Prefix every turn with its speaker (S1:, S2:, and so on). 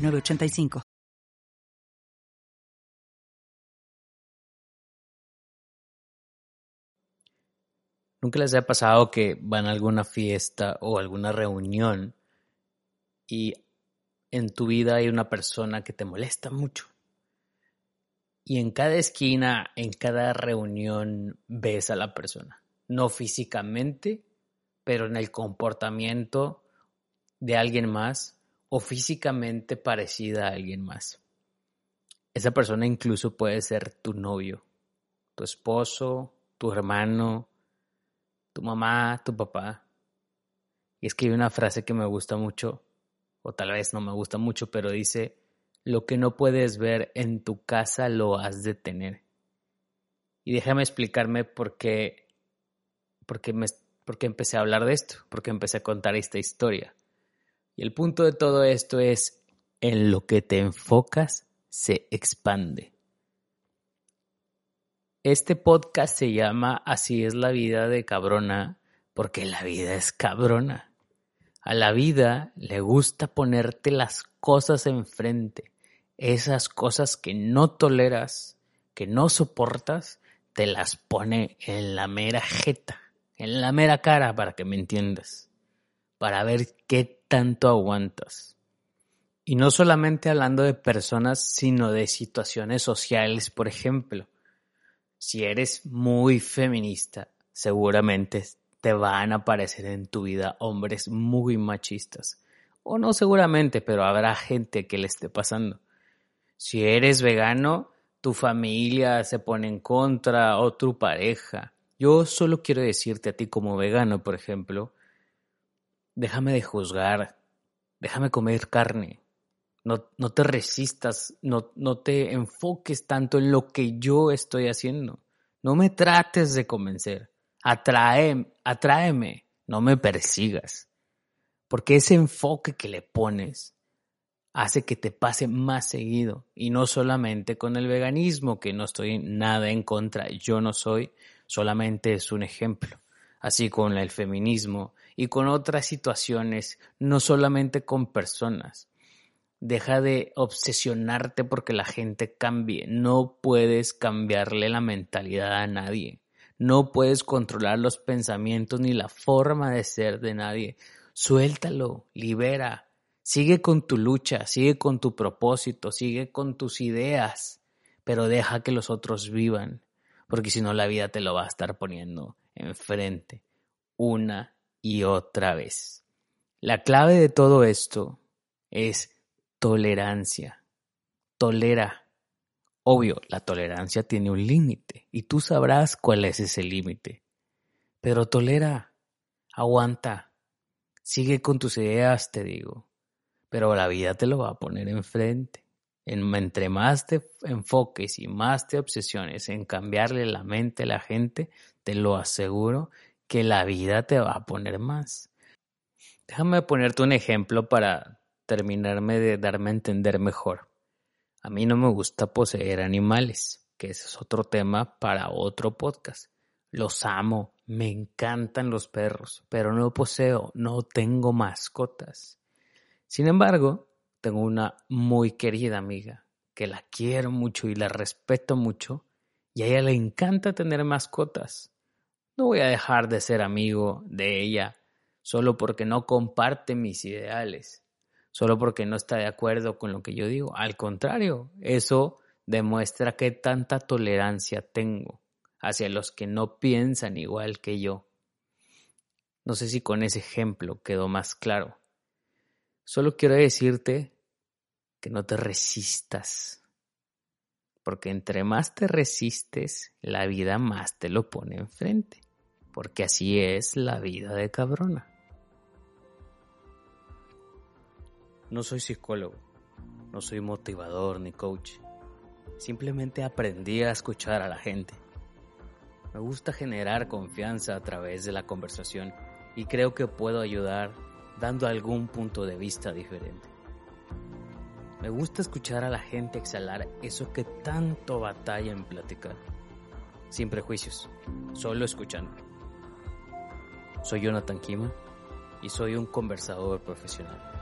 S1: 985.
S2: ¿Nunca les ha pasado que van a alguna fiesta o alguna reunión y en tu vida hay una persona que te molesta mucho? Y en cada esquina, en cada reunión, ves a la persona. No físicamente, pero en el comportamiento de alguien más o físicamente parecida a alguien más. Esa persona incluso puede ser tu novio, tu esposo, tu hermano, tu mamá, tu papá. Y es que hay una frase que me gusta mucho, o tal vez no me gusta mucho, pero dice, lo que no puedes ver en tu casa lo has de tener. Y déjame explicarme por qué, por qué, me, por qué empecé a hablar de esto, por qué empecé a contar esta historia. El punto de todo esto es, en lo que te enfocas se expande. Este podcast se llama Así es la vida de cabrona, porque la vida es cabrona. A la vida le gusta ponerte las cosas enfrente, esas cosas que no toleras, que no soportas, te las pone en la mera jeta, en la mera cara, para que me entiendas, para ver qué tanto aguantas. Y no solamente hablando de personas, sino de situaciones sociales, por ejemplo. Si eres muy feminista, seguramente te van a aparecer en tu vida hombres muy machistas. O no seguramente, pero habrá gente que le esté pasando. Si eres vegano, tu familia se pone en contra o tu pareja. Yo solo quiero decirte a ti como vegano, por ejemplo, déjame de juzgar, déjame comer carne. No, no te resistas, no, no te enfoques tanto en lo que yo estoy haciendo. No me trates de convencer. Atrae, atráeme, no me persigas. Porque ese enfoque que le pones hace que te pase más seguido. Y no solamente con el veganismo, que no estoy nada en contra, yo no soy, solamente es un ejemplo. Así con el feminismo, y con otras situaciones, no solamente con personas. Deja de obsesionarte porque la gente cambie. No puedes cambiarle la mentalidad a nadie. No puedes controlar los pensamientos ni la forma de ser de nadie. Suéltalo, libera. Sigue con tu lucha, sigue con tu propósito, sigue con tus ideas, pero deja que los otros vivan, porque si no la vida te lo va a estar poniendo enfrente una y otra vez. La clave de todo esto es tolerancia. Tolera. Obvio, la tolerancia tiene un límite y tú sabrás cuál es ese límite. Pero tolera, aguanta, sigue con tus ideas, te digo. Pero la vida te lo va a poner enfrente. En, entre más te enfoques y más te obsesiones en cambiarle la mente a la gente, te lo aseguro que la vida te va a poner más. Déjame ponerte un ejemplo para terminarme de darme a entender mejor. A mí no me gusta poseer animales, que ese es otro tema para otro podcast. Los amo, me encantan los perros, pero no poseo, no tengo mascotas. Sin embargo, tengo una muy querida amiga que la quiero mucho y la respeto mucho y a ella le encanta tener mascotas. No voy a dejar de ser amigo de ella solo porque no comparte mis ideales, solo porque no está de acuerdo con lo que yo digo. Al contrario, eso demuestra que tanta tolerancia tengo hacia los que no piensan igual que yo. No sé si con ese ejemplo quedó más claro. Solo quiero decirte que no te resistas, porque entre más te resistes, la vida más te lo pone enfrente porque así es la vida de cabrona. No soy psicólogo, No soy motivador ni coach. Simplemente aprendí a escuchar a la gente. Me gusta generar confianza a través de la conversación y creo que puedo ayudar dando algún punto de vista diferente. Me gusta escuchar a la gente exhalar eso que tanto batalla en platicar. Sin prejuicios, solo escuchando. Soy Jonathan Kima y soy un conversador profesional.